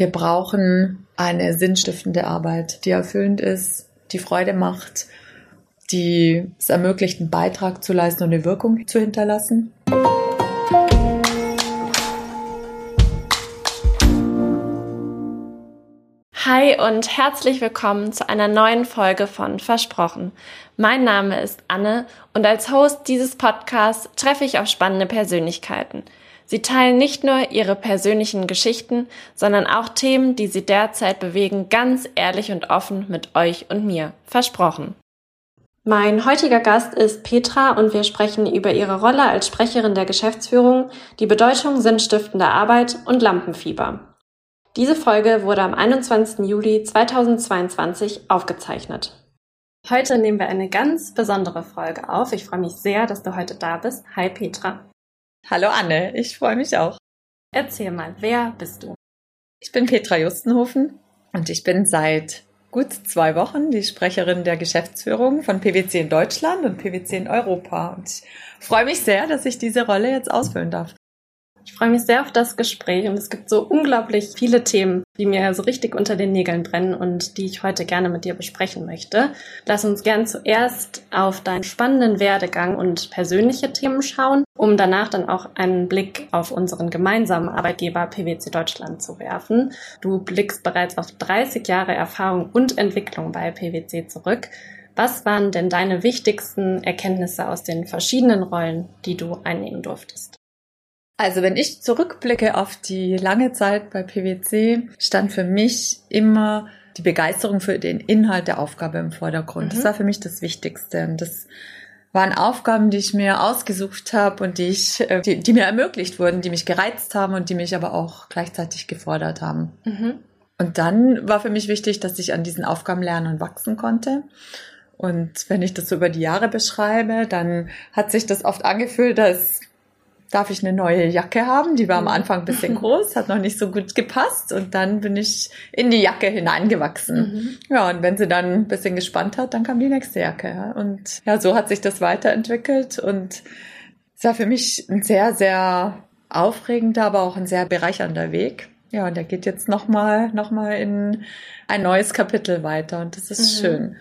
Wir brauchen eine sinnstiftende Arbeit, die erfüllend ist, die Freude macht, die es ermöglicht, einen Beitrag zu leisten und eine Wirkung zu hinterlassen. Hi und herzlich willkommen zu einer neuen Folge von Versprochen. Mein Name ist Anne und als Host dieses Podcasts treffe ich auf spannende Persönlichkeiten. Sie teilen nicht nur ihre persönlichen Geschichten, sondern auch Themen, die sie derzeit bewegen, ganz ehrlich und offen mit euch und mir. Versprochen. Mein heutiger Gast ist Petra und wir sprechen über ihre Rolle als Sprecherin der Geschäftsführung, die Bedeutung sinnstiftender Arbeit und Lampenfieber. Diese Folge wurde am 21. Juli 2022 aufgezeichnet. Heute nehmen wir eine ganz besondere Folge auf. Ich freue mich sehr, dass du heute da bist. Hi Petra. Hallo Anne, ich freue mich auch. Erzähl mal, wer bist du? Ich bin Petra Justenhofen und ich bin seit gut zwei Wochen die Sprecherin der Geschäftsführung von PwC in Deutschland und PwC in Europa. Und ich freue mich sehr, dass ich diese Rolle jetzt ausfüllen darf. Ich freue mich sehr auf das Gespräch und es gibt so unglaublich viele Themen, die mir so richtig unter den Nägeln brennen und die ich heute gerne mit dir besprechen möchte. Lass uns gern zuerst auf deinen spannenden Werdegang und persönliche Themen schauen, um danach dann auch einen Blick auf unseren gemeinsamen Arbeitgeber PwC Deutschland zu werfen. Du blickst bereits auf 30 Jahre Erfahrung und Entwicklung bei PwC zurück. Was waren denn deine wichtigsten Erkenntnisse aus den verschiedenen Rollen, die du einnehmen durftest? Also wenn ich zurückblicke auf die lange Zeit bei PwC, stand für mich immer die Begeisterung für den Inhalt der Aufgabe im Vordergrund. Mhm. Das war für mich das Wichtigste. Und das waren Aufgaben, die ich mir ausgesucht habe und die ich, äh, die, die mir ermöglicht wurden, die mich gereizt haben und die mich aber auch gleichzeitig gefordert haben. Mhm. Und dann war für mich wichtig, dass ich an diesen Aufgaben lernen und wachsen konnte. Und wenn ich das so über die Jahre beschreibe, dann hat sich das oft angefühlt, dass darf ich eine neue Jacke haben. Die war am Anfang ein bisschen groß, hat noch nicht so gut gepasst und dann bin ich in die Jacke hineingewachsen. Mhm. Ja, und wenn sie dann ein bisschen gespannt hat, dann kam die nächste Jacke. Und ja, so hat sich das weiterentwickelt und es war für mich ein sehr, sehr aufregender, aber auch ein sehr bereichernder Weg. Ja, und der geht jetzt nochmal, noch mal in ein neues Kapitel weiter und das ist mhm. schön.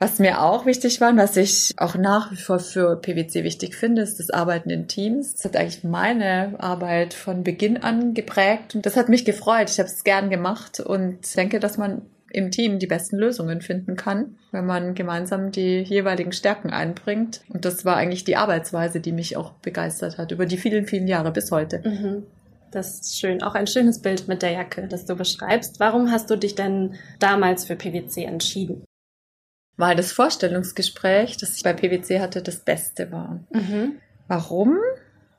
Was mir auch wichtig war und was ich auch nach wie vor für PwC wichtig finde, ist das Arbeiten in Teams. Das hat eigentlich meine Arbeit von Beginn an geprägt und das hat mich gefreut. Ich habe es gern gemacht und denke, dass man im Team die besten Lösungen finden kann, wenn man gemeinsam die jeweiligen Stärken einbringt. Und das war eigentlich die Arbeitsweise, die mich auch begeistert hat über die vielen, vielen Jahre bis heute. Mhm. Das ist schön. Auch ein schönes Bild mit der Jacke, das du beschreibst. Warum hast du dich denn damals für PwC entschieden? Weil das Vorstellungsgespräch, das ich bei PwC hatte, das Beste war. Mhm. Warum?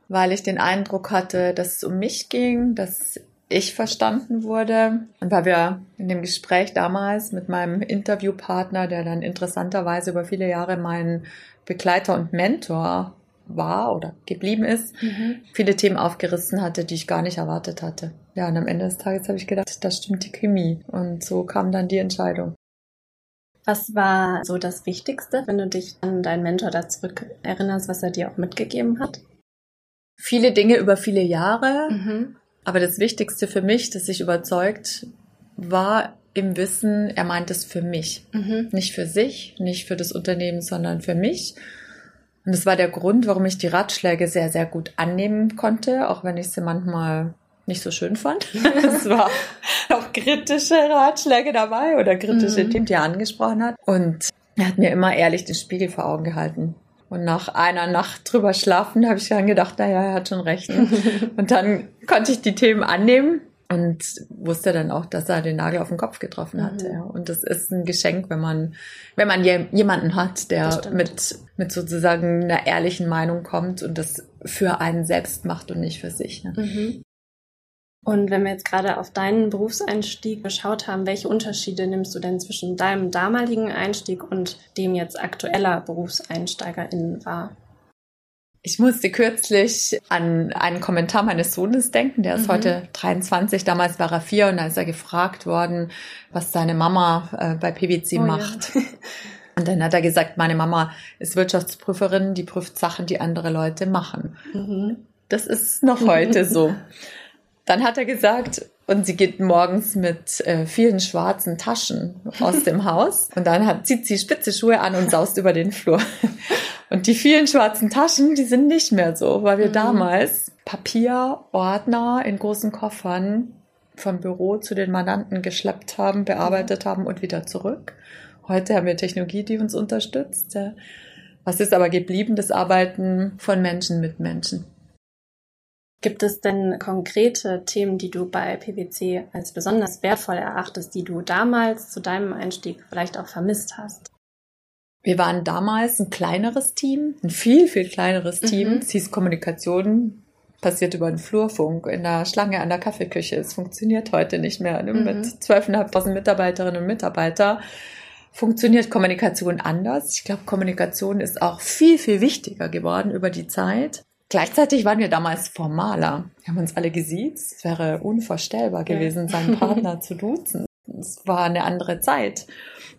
Weil ich den Eindruck hatte, dass es um mich ging, dass ich verstanden wurde. Und weil wir in dem Gespräch damals mit meinem Interviewpartner, der dann interessanterweise über viele Jahre mein Begleiter und Mentor war oder geblieben ist, mhm. viele Themen aufgerissen hatte, die ich gar nicht erwartet hatte. Ja, und am Ende des Tages habe ich gedacht, da stimmt die Chemie. Und so kam dann die Entscheidung. Was war so das Wichtigste, wenn du dich an deinen Mentor da zurück erinnerst, was er dir auch mitgegeben hat? Viele Dinge über viele Jahre. Mhm. Aber das Wichtigste für mich, dass ich überzeugt war im Wissen, er meint es für mich. Mhm. Nicht für sich, nicht für das Unternehmen, sondern für mich. Und das war der Grund, warum ich die Ratschläge sehr, sehr gut annehmen konnte, auch wenn ich sie manchmal nicht so schön fand. es war auch kritische Ratschläge dabei oder kritische mhm. Themen, die er angesprochen hat. Und er hat mir immer ehrlich den Spiegel vor Augen gehalten. Und nach einer Nacht drüber schlafen habe ich dann gedacht, naja, er hat schon recht. und dann konnte ich die Themen annehmen und wusste dann auch, dass er den Nagel auf den Kopf getroffen hat. Mhm. Ja. Und das ist ein Geschenk, wenn man, wenn man jemanden hat, der mit, mit sozusagen einer ehrlichen Meinung kommt und das für einen selbst macht und nicht für sich. Ne? Mhm. Und wenn wir jetzt gerade auf deinen Berufseinstieg geschaut haben, welche Unterschiede nimmst du denn zwischen deinem damaligen Einstieg und dem jetzt aktueller BerufseinsteigerInnen wahr? Ich musste kürzlich an einen Kommentar meines Sohnes denken, der ist mhm. heute 23, damals war er vier und da ist er gefragt worden, was seine Mama äh, bei PwC oh, macht. Ja. Und dann hat er gesagt, meine Mama ist Wirtschaftsprüferin, die prüft Sachen, die andere Leute machen. Mhm. Das ist noch heute so. Dann hat er gesagt, und sie geht morgens mit äh, vielen schwarzen Taschen aus dem Haus und dann hat, zieht sie spitze Schuhe an und saust über den Flur. Und die vielen schwarzen Taschen, die sind nicht mehr so, weil wir mhm. damals Papier, Ordner in großen Koffern vom Büro zu den Mandanten geschleppt haben, bearbeitet haben und wieder zurück. Heute haben wir Technologie, die uns unterstützt. Was ist aber geblieben? Das Arbeiten von Menschen mit Menschen. Gibt es denn konkrete Themen, die du bei PwC als besonders wertvoll erachtest, die du damals zu deinem Einstieg vielleicht auch vermisst hast? Wir waren damals ein kleineres Team, ein viel, viel kleineres Team. Mhm. Es hieß Kommunikation, passiert über den Flurfunk in der Schlange an der Kaffeeküche. Es funktioniert heute nicht mehr. Mhm. Mit 12.500 Mitarbeiterinnen und Mitarbeitern funktioniert Kommunikation anders. Ich glaube, Kommunikation ist auch viel, viel wichtiger geworden über die Zeit. Gleichzeitig waren wir damals formaler. Wir haben uns alle gesiezt. Es wäre unvorstellbar gewesen, ja. seinen Partner zu duzen. Es war eine andere Zeit.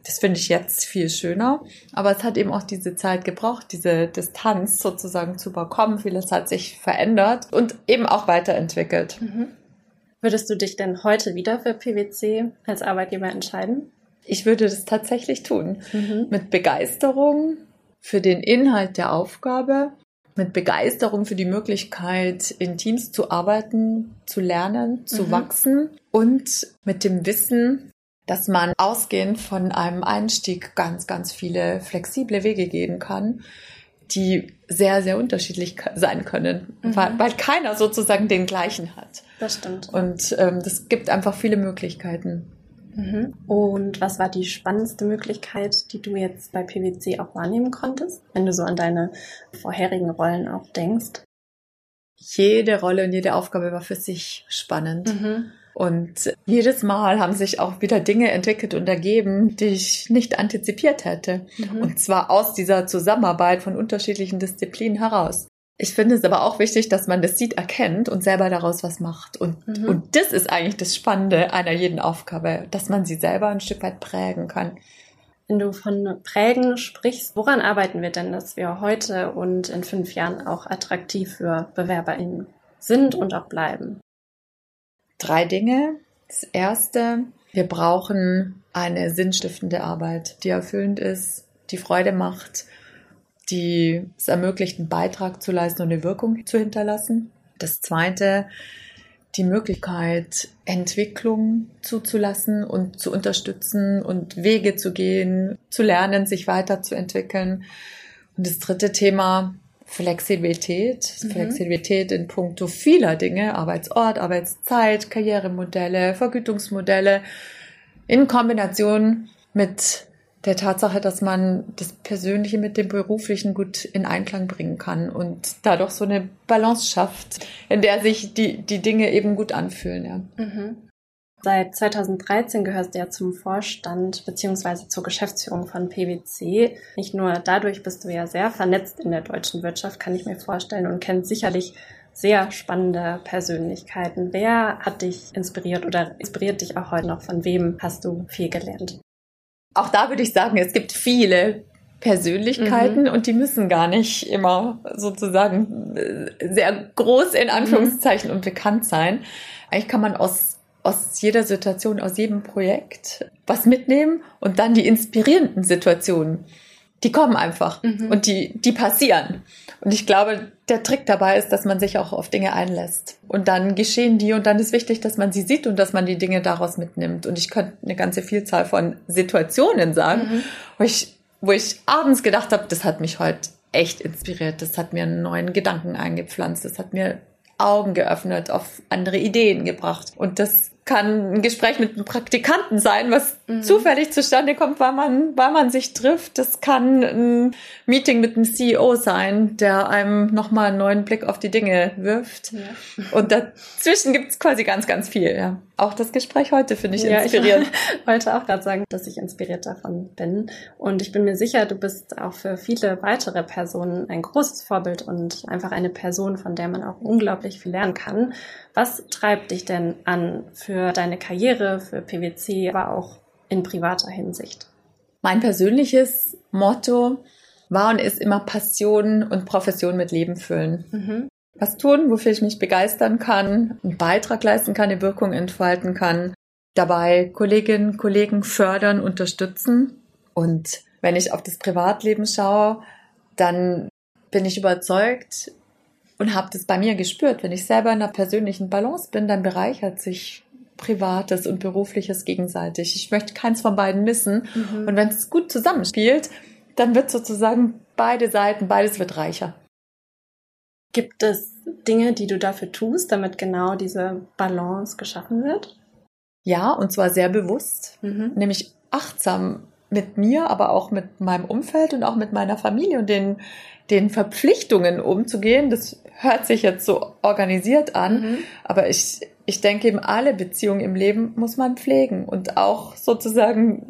Das finde ich jetzt viel schöner. Aber es hat eben auch diese Zeit gebraucht, diese Distanz sozusagen zu überkommen. Vieles hat sich verändert und eben auch weiterentwickelt. Mhm. Würdest du dich denn heute wieder für PwC als Arbeitgeber entscheiden? Ich würde das tatsächlich tun. Mhm. Mit Begeisterung für den Inhalt der Aufgabe, mit Begeisterung für die Möglichkeit, in Teams zu arbeiten, zu lernen, zu mhm. wachsen und mit dem Wissen, dass man ausgehend von einem Einstieg ganz, ganz viele flexible Wege gehen kann, die sehr, sehr unterschiedlich sein können, mhm. weil, weil, keiner sozusagen den gleichen hat. Das stimmt. Und ähm, das gibt einfach viele Möglichkeiten. Mhm. Und was war die spannendste Möglichkeit, die du jetzt bei PwC auch wahrnehmen konntest, wenn du so an deine vorherigen Rollen auch denkst? Jede Rolle und jede Aufgabe war für sich spannend. Mhm. Und jedes Mal haben sich auch wieder Dinge entwickelt und ergeben, die ich nicht antizipiert hätte. Mhm. Und zwar aus dieser Zusammenarbeit von unterschiedlichen Disziplinen heraus. Ich finde es aber auch wichtig, dass man das sieht, erkennt und selber daraus was macht. Und, mhm. und das ist eigentlich das Spannende einer jeden Aufgabe, dass man sie selber ein Stück weit prägen kann. Wenn du von Prägen sprichst, woran arbeiten wir denn, dass wir heute und in fünf Jahren auch attraktiv für BewerberInnen sind und auch bleiben? drei Dinge. Das erste, wir brauchen eine sinnstiftende Arbeit, die erfüllend ist, die Freude macht, die es ermöglicht, einen Beitrag zu leisten und eine Wirkung zu hinterlassen. Das zweite, die Möglichkeit, Entwicklung zuzulassen und zu unterstützen und Wege zu gehen, zu lernen, sich weiterzuentwickeln. Und das dritte Thema, Flexibilität, mhm. Flexibilität in puncto vieler Dinge, Arbeitsort, Arbeitszeit, Karrieremodelle, Vergütungsmodelle, in Kombination mit der Tatsache, dass man das Persönliche mit dem Beruflichen gut in Einklang bringen kann und dadurch so eine Balance schafft, in der sich die, die Dinge eben gut anfühlen. Ja. Mhm. Seit 2013 gehörst du ja zum Vorstand beziehungsweise zur Geschäftsführung von PwC. Nicht nur dadurch bist du ja sehr vernetzt in der deutschen Wirtschaft, kann ich mir vorstellen, und kennst sicherlich sehr spannende Persönlichkeiten. Wer hat dich inspiriert oder inspiriert dich auch heute noch? Von wem hast du viel gelernt? Auch da würde ich sagen, es gibt viele Persönlichkeiten mhm. und die müssen gar nicht immer sozusagen äh, sehr groß in Anführungszeichen mhm. und bekannt sein. Eigentlich kann man aus aus jeder Situation, aus jedem Projekt was mitnehmen und dann die inspirierenden Situationen, die kommen einfach mhm. und die, die passieren. Und ich glaube, der Trick dabei ist, dass man sich auch auf Dinge einlässt. Und dann geschehen die und dann ist wichtig, dass man sie sieht und dass man die Dinge daraus mitnimmt. Und ich könnte eine ganze Vielzahl von Situationen sagen, mhm. wo ich, wo ich abends gedacht habe, das hat mich heute echt inspiriert. Das hat mir einen neuen Gedanken eingepflanzt. Das hat mir Augen geöffnet, auf andere Ideen gebracht. Und das kann ein Gespräch mit einem Praktikanten sein, was mhm. zufällig zustande kommt, weil man, weil man sich trifft. Das kann ein Meeting mit einem CEO sein, der einem nochmal einen neuen Blick auf die Dinge wirft. Ja. Und dazwischen gibt es quasi ganz, ganz viel. Ja. Auch das Gespräch heute finde ich ja, inspirierend. Ich wollte auch gerade sagen, dass ich inspiriert davon bin. Und ich bin mir sicher, du bist auch für viele weitere Personen ein großes Vorbild und einfach eine Person, von der man auch unglaublich viel lernen kann. Was treibt dich denn an für deine Karriere, für PwC, aber auch in privater Hinsicht? Mein persönliches Motto war und ist immer Passion und Profession mit Leben füllen. Mhm. was tun, wofür ich mich begeistern kann, einen Beitrag leisten kann, eine Wirkung entfalten kann, dabei Kolleginnen, Kollegen fördern, unterstützen. Und wenn ich auf das Privatleben schaue, dann bin ich überzeugt und habe das bei mir gespürt. Wenn ich selber in einer persönlichen Balance bin, dann bereichert sich Privates und Berufliches gegenseitig. Ich möchte keins von beiden missen. Mhm. Und wenn es gut zusammenspielt, dann wird sozusagen beide Seiten, beides wird reicher. Gibt es Dinge, die du dafür tust, damit genau diese Balance geschaffen wird? Ja, und zwar sehr bewusst, mhm. nämlich achtsam mit mir, aber auch mit meinem Umfeld und auch mit meiner Familie und den, den Verpflichtungen umzugehen. Das hört sich jetzt so organisiert an, mhm. aber ich, ich denke eben, alle Beziehungen im Leben muss man pflegen und auch sozusagen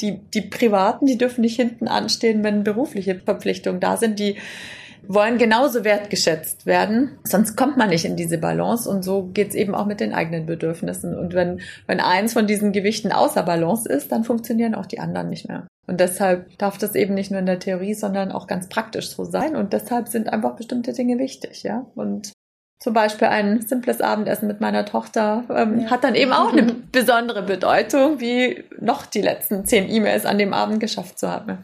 die, die privaten, die dürfen nicht hinten anstehen, wenn berufliche Verpflichtungen da sind, die wollen genauso wertgeschätzt werden. Sonst kommt man nicht in diese Balance und so geht's eben auch mit den eigenen Bedürfnissen. Und wenn, wenn eins von diesen Gewichten außer Balance ist, dann funktionieren auch die anderen nicht mehr. Und deshalb darf das eben nicht nur in der Theorie, sondern auch ganz praktisch so sein. Und deshalb sind einfach bestimmte Dinge wichtig, ja. Und zum Beispiel ein simples Abendessen mit meiner Tochter ähm, ja. hat dann eben auch eine besondere Bedeutung, wie noch die letzten zehn E-Mails an dem Abend geschafft zu haben.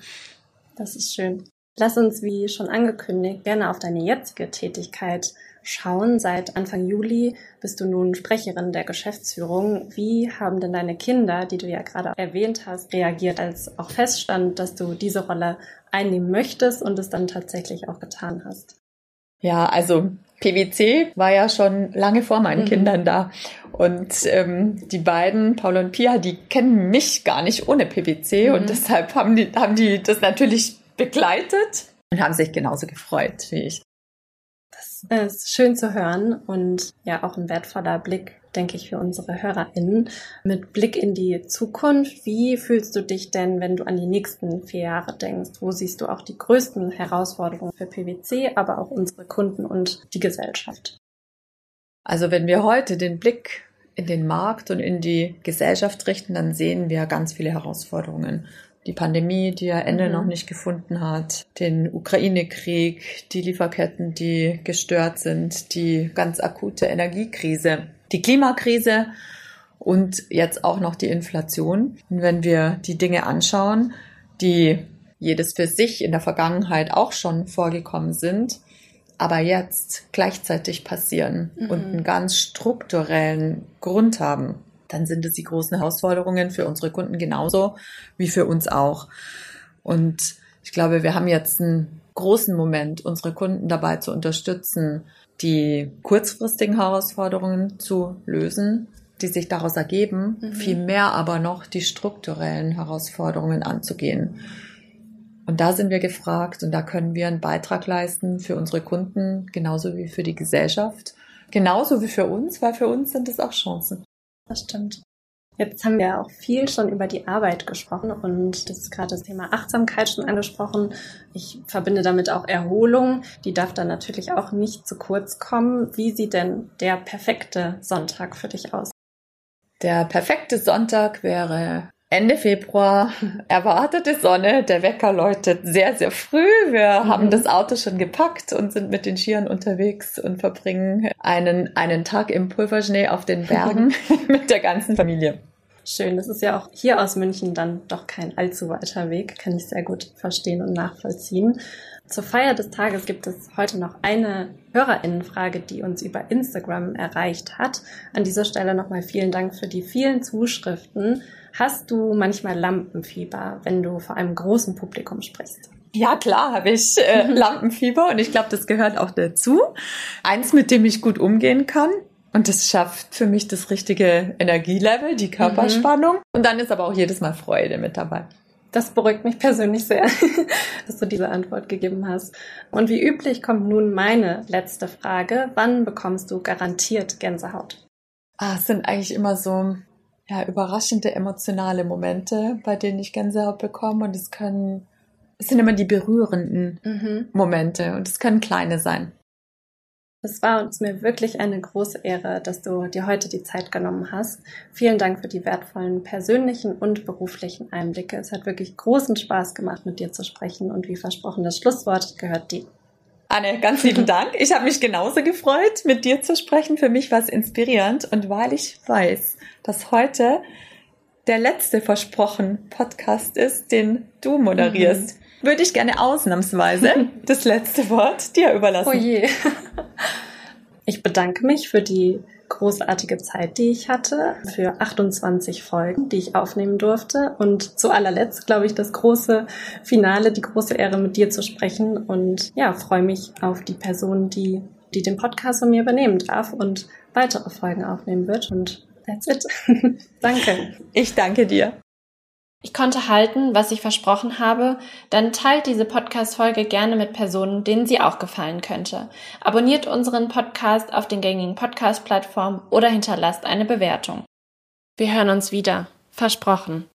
Das ist schön. Lass uns, wie schon angekündigt, gerne auf deine jetzige Tätigkeit schauen. Seit Anfang Juli bist du nun Sprecherin der Geschäftsführung. Wie haben denn deine Kinder, die du ja gerade erwähnt hast, reagiert, als auch feststand, dass du diese Rolle einnehmen möchtest und es dann tatsächlich auch getan hast? Ja, also PwC war ja schon lange vor meinen mhm. Kindern da. Und ähm, die beiden, Paul und Pia, die kennen mich gar nicht ohne PwC mhm. und deshalb haben die, haben die das natürlich begleitet und haben sich genauso gefreut wie ich. Das ist schön zu hören und ja auch ein wertvoller Blick, denke ich, für unsere HörerInnen. Mit Blick in die Zukunft, wie fühlst du dich denn, wenn du an die nächsten vier Jahre denkst? Wo siehst du auch die größten Herausforderungen für PwC, aber auch unsere Kunden und die Gesellschaft? Also wenn wir heute den Blick in den Markt und in die Gesellschaft richten, dann sehen wir ganz viele Herausforderungen die Pandemie, die ja Ende mhm. noch nicht gefunden hat, den Ukraine-Krieg, die Lieferketten, die gestört sind, die ganz akute Energiekrise, die Klimakrise und jetzt auch noch die Inflation. Und wenn wir die Dinge anschauen, die jedes für sich in der Vergangenheit auch schon vorgekommen sind, aber jetzt gleichzeitig passieren mhm. und einen ganz strukturellen Grund haben, dann sind es die großen Herausforderungen für unsere Kunden genauso wie für uns auch. Und ich glaube, wir haben jetzt einen großen Moment, unsere Kunden dabei zu unterstützen, die kurzfristigen Herausforderungen zu lösen, die sich daraus ergeben, mhm. vielmehr aber noch die strukturellen Herausforderungen anzugehen. Und da sind wir gefragt und da können wir einen Beitrag leisten für unsere Kunden, genauso wie für die Gesellschaft, genauso wie für uns, weil für uns sind es auch Chancen. Das stimmt. Jetzt haben wir auch viel schon über die Arbeit gesprochen und das ist gerade das Thema Achtsamkeit schon angesprochen. Ich verbinde damit auch Erholung. Die darf dann natürlich auch nicht zu kurz kommen. Wie sieht denn der perfekte Sonntag für dich aus? Der perfekte Sonntag wäre Ende Februar, erwartete Sonne, der Wecker läutet sehr, sehr früh. Wir mhm. haben das Auto schon gepackt und sind mit den Skiern unterwegs und verbringen einen, einen Tag im Pulverschnee auf den Bergen mit der ganzen Familie. Schön, das ist ja auch hier aus München dann doch kein allzu weiter Weg, kann ich sehr gut verstehen und nachvollziehen. Zur Feier des Tages gibt es heute noch eine Hörerinnenfrage, die uns über Instagram erreicht hat. An dieser Stelle nochmal vielen Dank für die vielen Zuschriften. Hast du manchmal Lampenfieber, wenn du vor einem großen Publikum sprichst? Ja, klar, habe ich äh, Lampenfieber und ich glaube, das gehört auch dazu. Eins, mit dem ich gut umgehen kann. Und das schafft für mich das richtige Energielevel, die Körperspannung. Mhm. Und dann ist aber auch jedes Mal Freude mit dabei. Das beruhigt mich persönlich sehr, dass du diese Antwort gegeben hast. Und wie üblich kommt nun meine letzte Frage. Wann bekommst du garantiert Gänsehaut? Ah, es sind eigentlich immer so ja, überraschende emotionale Momente, bei denen ich Gänsehaut bekomme. Und es können, es sind immer die berührenden mhm. Momente und es können kleine sein. Es war uns mir wirklich eine große Ehre, dass du dir heute die Zeit genommen hast. Vielen Dank für die wertvollen persönlichen und beruflichen Einblicke. Es hat wirklich großen Spaß gemacht, mit dir zu sprechen und wie versprochen, das Schlusswort gehört dir. Anne, ganz lieben Dank. Ich habe mich genauso gefreut, mit dir zu sprechen. Für mich war es inspirierend und weil ich weiß, dass heute der letzte versprochen Podcast ist, den du moderierst, mhm. Würde ich gerne ausnahmsweise das letzte Wort dir überlassen. Oh je. Ich bedanke mich für die großartige Zeit, die ich hatte, für 28 Folgen, die ich aufnehmen durfte. Und zu allerletzt, glaube ich, das große Finale, die große Ehre, mit dir zu sprechen. Und ja, freue mich auf die Person, die, die den Podcast von mir übernehmen darf und weitere Folgen aufnehmen wird. Und that's it. danke. Ich danke dir. Ich konnte halten, was ich versprochen habe, dann teilt diese Podcast-Folge gerne mit Personen, denen sie auch gefallen könnte. Abonniert unseren Podcast auf den gängigen Podcast-Plattformen oder hinterlasst eine Bewertung. Wir hören uns wieder. Versprochen.